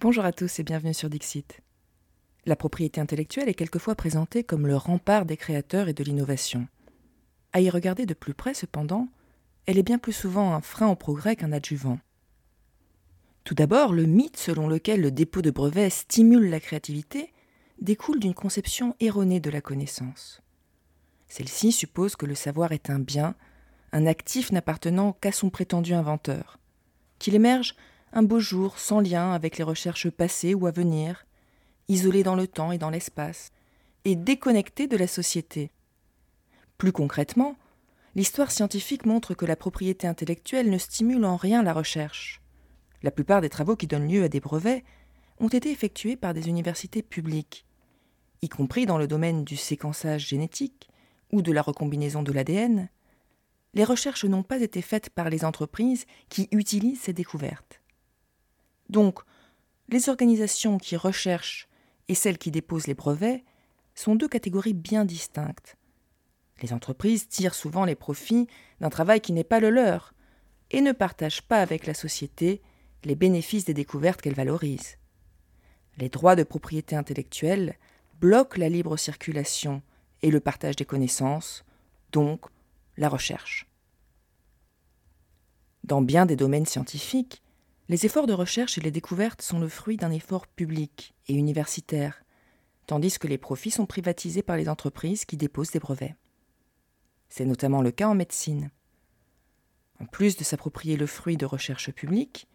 Bonjour à tous et bienvenue sur Dixit. La propriété intellectuelle est quelquefois présentée comme le rempart des créateurs et de l'innovation. À y regarder de plus près, cependant, elle est bien plus souvent un frein au progrès qu'un adjuvant. Tout d'abord, le mythe selon lequel le dépôt de brevets stimule la créativité découle d'une conception erronée de la connaissance. Celle-ci suppose que le savoir est un bien, un actif n'appartenant qu'à son prétendu inventeur, qu'il émerge un beau jour sans lien avec les recherches passées ou à venir, isolé dans le temps et dans l'espace, et déconnecté de la société. Plus concrètement, l'histoire scientifique montre que la propriété intellectuelle ne stimule en rien la recherche. La plupart des travaux qui donnent lieu à des brevets ont été effectués par des universités publiques, y compris dans le domaine du séquençage génétique ou de la recombinaison de l'ADN. Les recherches n'ont pas été faites par les entreprises qui utilisent ces découvertes. Donc, les organisations qui recherchent et celles qui déposent les brevets sont deux catégories bien distinctes. Les entreprises tirent souvent les profits d'un travail qui n'est pas le leur et ne partagent pas avec la société les bénéfices des découvertes qu'elles valorisent. Les droits de propriété intellectuelle bloquent la libre circulation et le partage des connaissances, donc la recherche. Dans bien des domaines scientifiques, les efforts de recherche et les découvertes sont le fruit d'un effort public et universitaire, tandis que les profits sont privatisés par les entreprises qui déposent des brevets. C'est notamment le cas en médecine. En plus de s'approprier le fruit de recherche publique,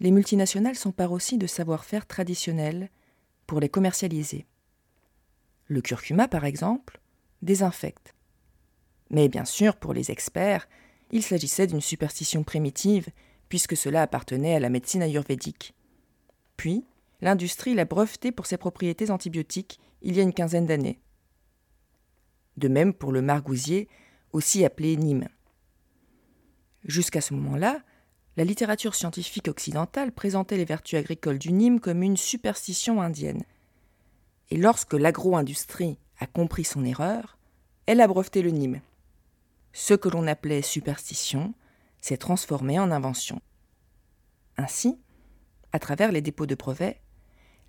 les multinationales s'emparent aussi de savoir-faire traditionnels pour les commercialiser. Le curcuma, par exemple, désinfecte. Mais bien sûr, pour les experts, il s'agissait d'une superstition primitive puisque cela appartenait à la médecine ayurvédique. Puis, l'industrie l'a breveté pour ses propriétés antibiotiques il y a une quinzaine d'années. De même pour le margousier, aussi appelé Nîmes. Jusqu'à ce moment-là, la littérature scientifique occidentale présentait les vertus agricoles du Nîmes comme une superstition indienne. Et lorsque l'agro-industrie a compris son erreur, elle a breveté le Nîmes. Ce que l'on appelait superstition s'est transformé en invention. Ainsi, à travers les dépôts de brevets,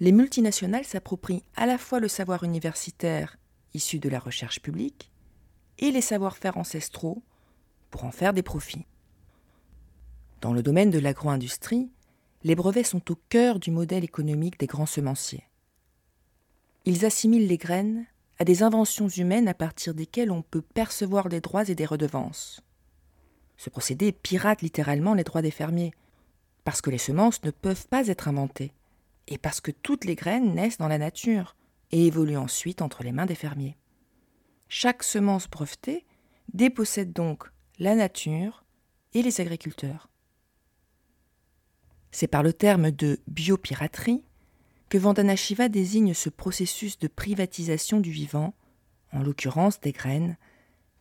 les multinationales s'approprient à la fois le savoir universitaire issu de la recherche publique et les savoir-faire ancestraux pour en faire des profits. Dans le domaine de l'agro-industrie, les brevets sont au cœur du modèle économique des grands semenciers. Ils assimilent les graines à des inventions humaines à partir desquelles on peut percevoir des droits et des redevances. Ce procédé pirate littéralement les droits des fermiers, parce que les semences ne peuvent pas être inventées, et parce que toutes les graines naissent dans la nature et évoluent ensuite entre les mains des fermiers. Chaque semence brevetée dépossède donc la nature et les agriculteurs. C'est par le terme de biopiraterie que Vandana Shiva désigne ce processus de privatisation du vivant, en l'occurrence des graines,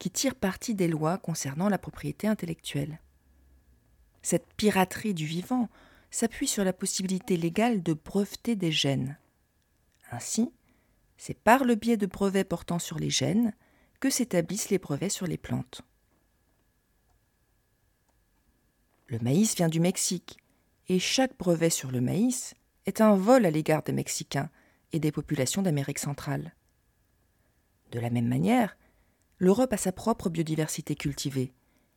qui tire parti des lois concernant la propriété intellectuelle. Cette piraterie du vivant s'appuie sur la possibilité légale de breveter des gènes. Ainsi, c'est par le biais de brevets portant sur les gènes que s'établissent les brevets sur les plantes. Le maïs vient du Mexique, et chaque brevet sur le maïs est un vol à l'égard des Mexicains et des populations d'Amérique centrale. De la même manière, l'Europe a sa propre biodiversité cultivée,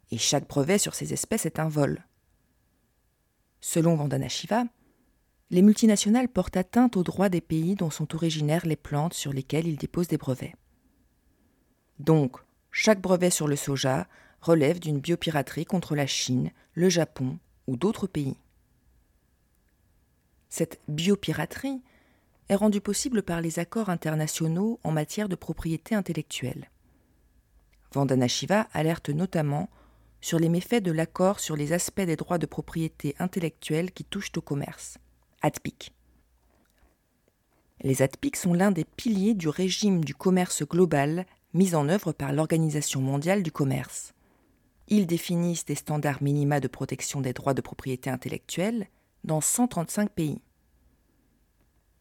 et chaque brevet sur ces espèces est un vol. Selon Vandana Shiva, les multinationales portent atteinte aux droits des pays dont sont originaires les plantes sur lesquelles ils déposent des brevets. Donc, chaque brevet sur le soja relève d'une biopiraterie contre la Chine, le Japon ou d'autres pays. Cette biopiraterie est rendue possible par les accords internationaux en matière de propriété intellectuelle. Vandana Shiva alerte notamment sur les méfaits de l'accord sur les aspects des droits de propriété intellectuelle qui touchent au commerce, ADPIC. Les ADPIC sont l'un des piliers du régime du commerce global mis en œuvre par l'Organisation mondiale du commerce. Ils définissent des standards minima de protection des droits de propriété intellectuelle dans 135 pays.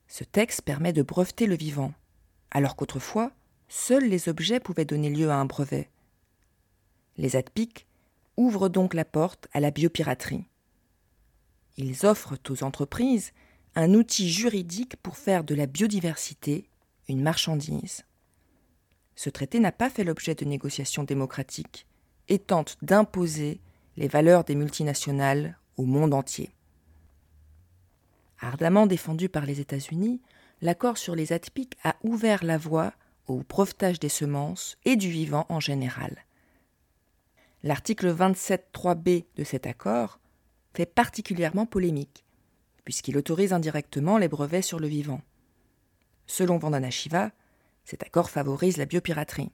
Ce texte permet de breveter le vivant, alors qu'autrefois, seuls les objets pouvaient donner lieu à un brevet. Les ADPIC ouvrent donc la porte à la biopiraterie. Ils offrent aux entreprises un outil juridique pour faire de la biodiversité une marchandise. Ce traité n'a pas fait l'objet de négociations démocratiques et tente d'imposer les valeurs des multinationales au monde entier. Ardemment défendu par les États-Unis, l'accord sur les atypiques a ouvert la voie au brevetage des semences et du vivant en général. L'article 27.3b de cet accord fait particulièrement polémique, puisqu'il autorise indirectement les brevets sur le vivant. Selon Vandana Shiva, cet accord favorise la biopiraterie.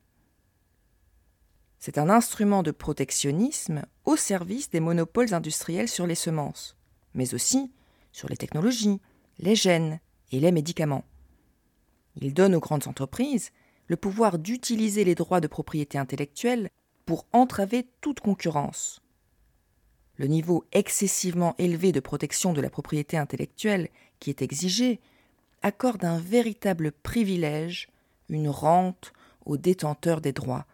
C'est un instrument de protectionnisme au service des monopoles industriels sur les semences, mais aussi sur les technologies, les gènes et les médicaments. Il donne aux grandes entreprises le pouvoir d'utiliser les droits de propriété intellectuelle pour entraver toute concurrence. Le niveau excessivement élevé de protection de la propriété intellectuelle qui est exigé accorde un véritable privilège, une rente aux détenteurs des droits,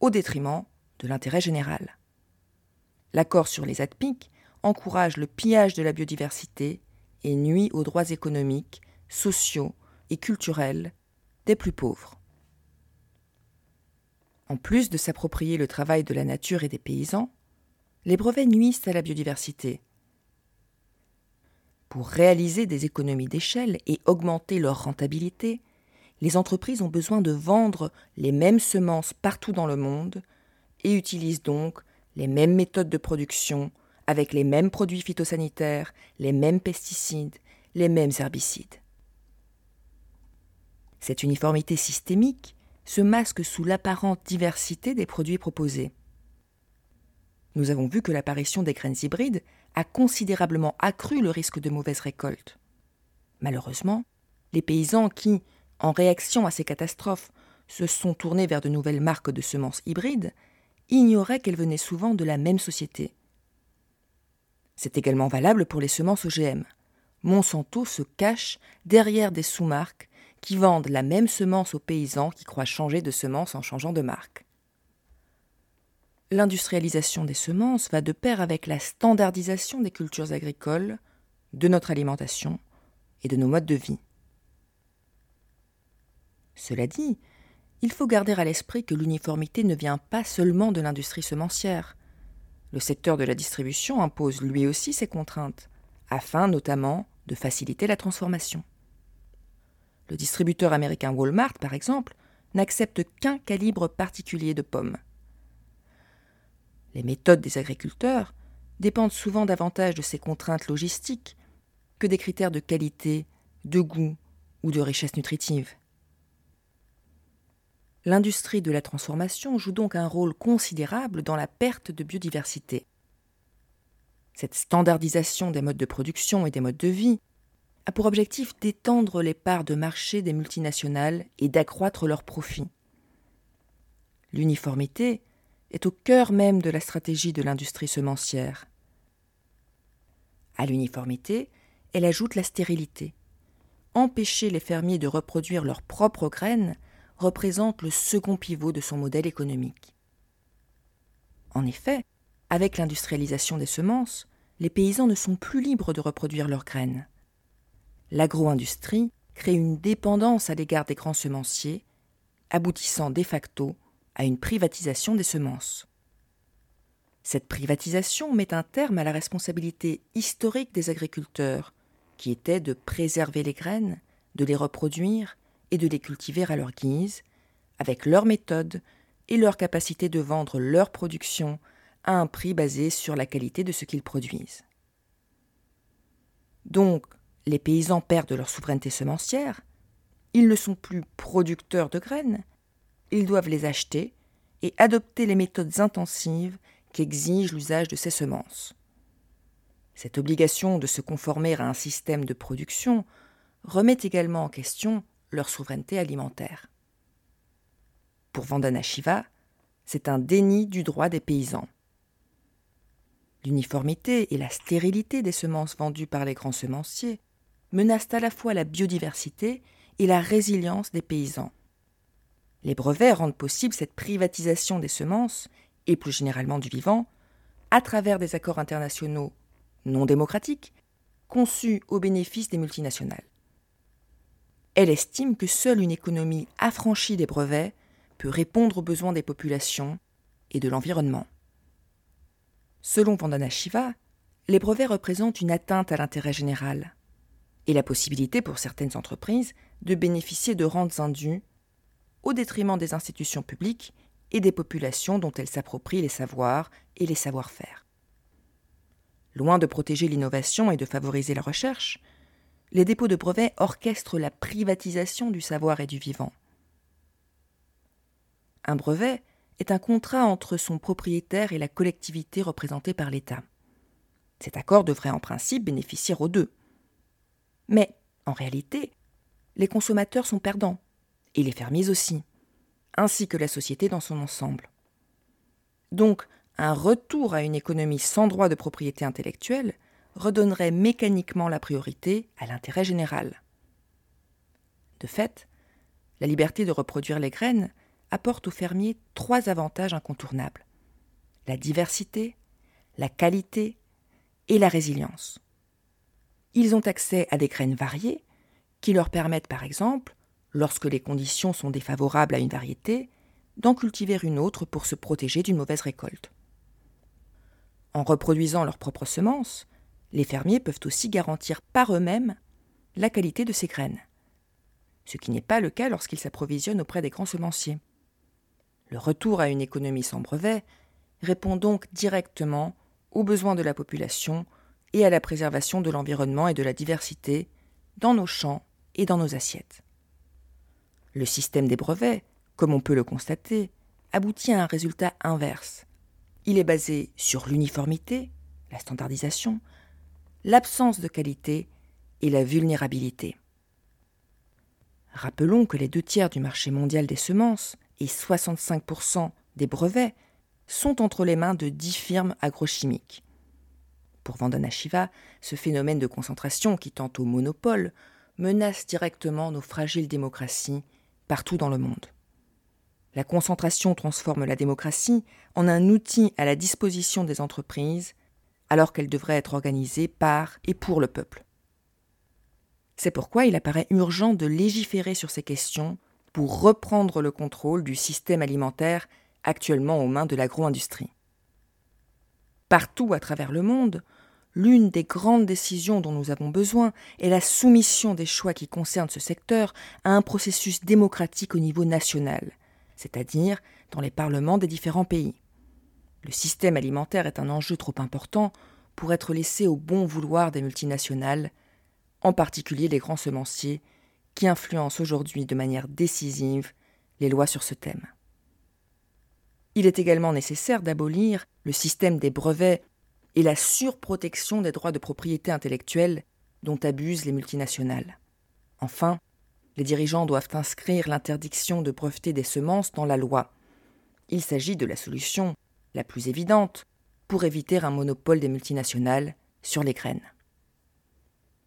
au détriment de l'intérêt général. L'accord sur les ADPIC encourage le pillage de la biodiversité et nuit aux droits économiques, sociaux et culturels des plus pauvres. En plus de s'approprier le travail de la nature et des paysans, les brevets nuisent à la biodiversité. Pour réaliser des économies d'échelle et augmenter leur rentabilité, les entreprises ont besoin de vendre les mêmes semences partout dans le monde et utilisent donc les mêmes méthodes de production avec les mêmes produits phytosanitaires, les mêmes pesticides, les mêmes herbicides. Cette uniformité systémique se masque sous l'apparente diversité des produits proposés. Nous avons vu que l'apparition des graines hybrides a considérablement accru le risque de mauvaise récolte. Malheureusement, les paysans qui, en réaction à ces catastrophes, se sont tournés vers de nouvelles marques de semences hybrides, ignoraient qu'elles venaient souvent de la même société. C'est également valable pour les semences OGM. Monsanto se cache derrière des sous-marques qui vendent la même semence aux paysans qui croient changer de semence en changeant de marque. L'industrialisation des semences va de pair avec la standardisation des cultures agricoles, de notre alimentation et de nos modes de vie. Cela dit, il faut garder à l'esprit que l'uniformité ne vient pas seulement de l'industrie semencière. Le secteur de la distribution impose lui aussi ses contraintes, afin notamment de faciliter la transformation. Le distributeur américain Walmart, par exemple, n'accepte qu'un calibre particulier de pommes. Les méthodes des agriculteurs dépendent souvent davantage de ces contraintes logistiques que des critères de qualité, de goût ou de richesse nutritive. L'industrie de la transformation joue donc un rôle considérable dans la perte de biodiversité. Cette standardisation des modes de production et des modes de vie a pour objectif d'étendre les parts de marché des multinationales et d'accroître leurs profits. L'uniformité est au cœur même de la stratégie de l'industrie semencière. À l'uniformité, elle ajoute la stérilité. Empêcher les fermiers de reproduire leurs propres graines représente le second pivot de son modèle économique. En effet, avec l'industrialisation des semences, les paysans ne sont plus libres de reproduire leurs graines l'agro-industrie crée une dépendance à l'égard des grands semenciers, aboutissant de facto à une privatisation des semences. Cette privatisation met un terme à la responsabilité historique des agriculteurs, qui était de préserver les graines, de les reproduire et de les cultiver à leur guise, avec leurs méthodes et leur capacité de vendre leur production à un prix basé sur la qualité de ce qu'ils produisent. Donc, les paysans perdent leur souveraineté semencière, ils ne sont plus producteurs de graines, ils doivent les acheter et adopter les méthodes intensives qu'exige l'usage de ces semences. Cette obligation de se conformer à un système de production remet également en question leur souveraineté alimentaire. Pour Vandana Shiva, c'est un déni du droit des paysans. L'uniformité et la stérilité des semences vendues par les grands semenciers menacent à la fois la biodiversité et la résilience des paysans. Les brevets rendent possible cette privatisation des semences, et plus généralement du vivant, à travers des accords internationaux non démocratiques, conçue au bénéfice des multinationales. Elle estime que seule une économie affranchie des brevets peut répondre aux besoins des populations et de l'environnement. Selon Vandana Shiva, les brevets représentent une atteinte à l'intérêt général et la possibilité pour certaines entreprises de bénéficier de rentes indues au détriment des institutions publiques et des populations dont elles s'approprient les savoirs et les savoir-faire. Loin de protéger l'innovation et de favoriser la recherche, les dépôts de brevets orchestrent la privatisation du savoir et du vivant. Un brevet est un contrat entre son propriétaire et la collectivité représentée par l'État. Cet accord devrait en principe bénéficier aux deux. Mais, en réalité, les consommateurs sont perdants, et les fermiers aussi, ainsi que la société dans son ensemble. Donc, un retour à une économie sans droit de propriété intellectuelle redonnerait mécaniquement la priorité à l'intérêt général. De fait, la liberté de reproduire les graines apporte aux fermiers trois avantages incontournables la diversité, la qualité et la résilience. Ils ont accès à des graines variées qui leur permettent par exemple, lorsque les conditions sont défavorables à une variété, d'en cultiver une autre pour se protéger d'une mauvaise récolte. En reproduisant leurs propres semences, les fermiers peuvent aussi garantir par eux-mêmes la qualité de ces graines, ce qui n'est pas le cas lorsqu'ils s'approvisionnent auprès des grands semenciers. Le retour à une économie sans brevet répond donc directement aux besoins de la population et à la préservation de l'environnement et de la diversité dans nos champs et dans nos assiettes. Le système des brevets, comme on peut le constater, aboutit à un résultat inverse. Il est basé sur l'uniformité, la standardisation, l'absence de qualité et la vulnérabilité. Rappelons que les deux tiers du marché mondial des semences et 65% des brevets sont entre les mains de dix firmes agrochimiques. Pour Vandana Shiva, ce phénomène de concentration qui tend au monopole menace directement nos fragiles démocraties partout dans le monde. La concentration transforme la démocratie en un outil à la disposition des entreprises alors qu'elle devrait être organisée par et pour le peuple. C'est pourquoi il apparaît urgent de légiférer sur ces questions pour reprendre le contrôle du système alimentaire actuellement aux mains de l'agro-industrie. Partout à travers le monde, l'une des grandes décisions dont nous avons besoin est la soumission des choix qui concernent ce secteur à un processus démocratique au niveau national, c'est-à-dire dans les parlements des différents pays. Le système alimentaire est un enjeu trop important pour être laissé au bon vouloir des multinationales, en particulier les grands semenciers qui influencent aujourd'hui de manière décisive les lois sur ce thème. Il est également nécessaire d'abolir le système des brevets et la surprotection des droits de propriété intellectuelle dont abusent les multinationales. Enfin, les dirigeants doivent inscrire l'interdiction de breveter des semences dans la loi. Il s'agit de la solution la plus évidente pour éviter un monopole des multinationales sur les graines.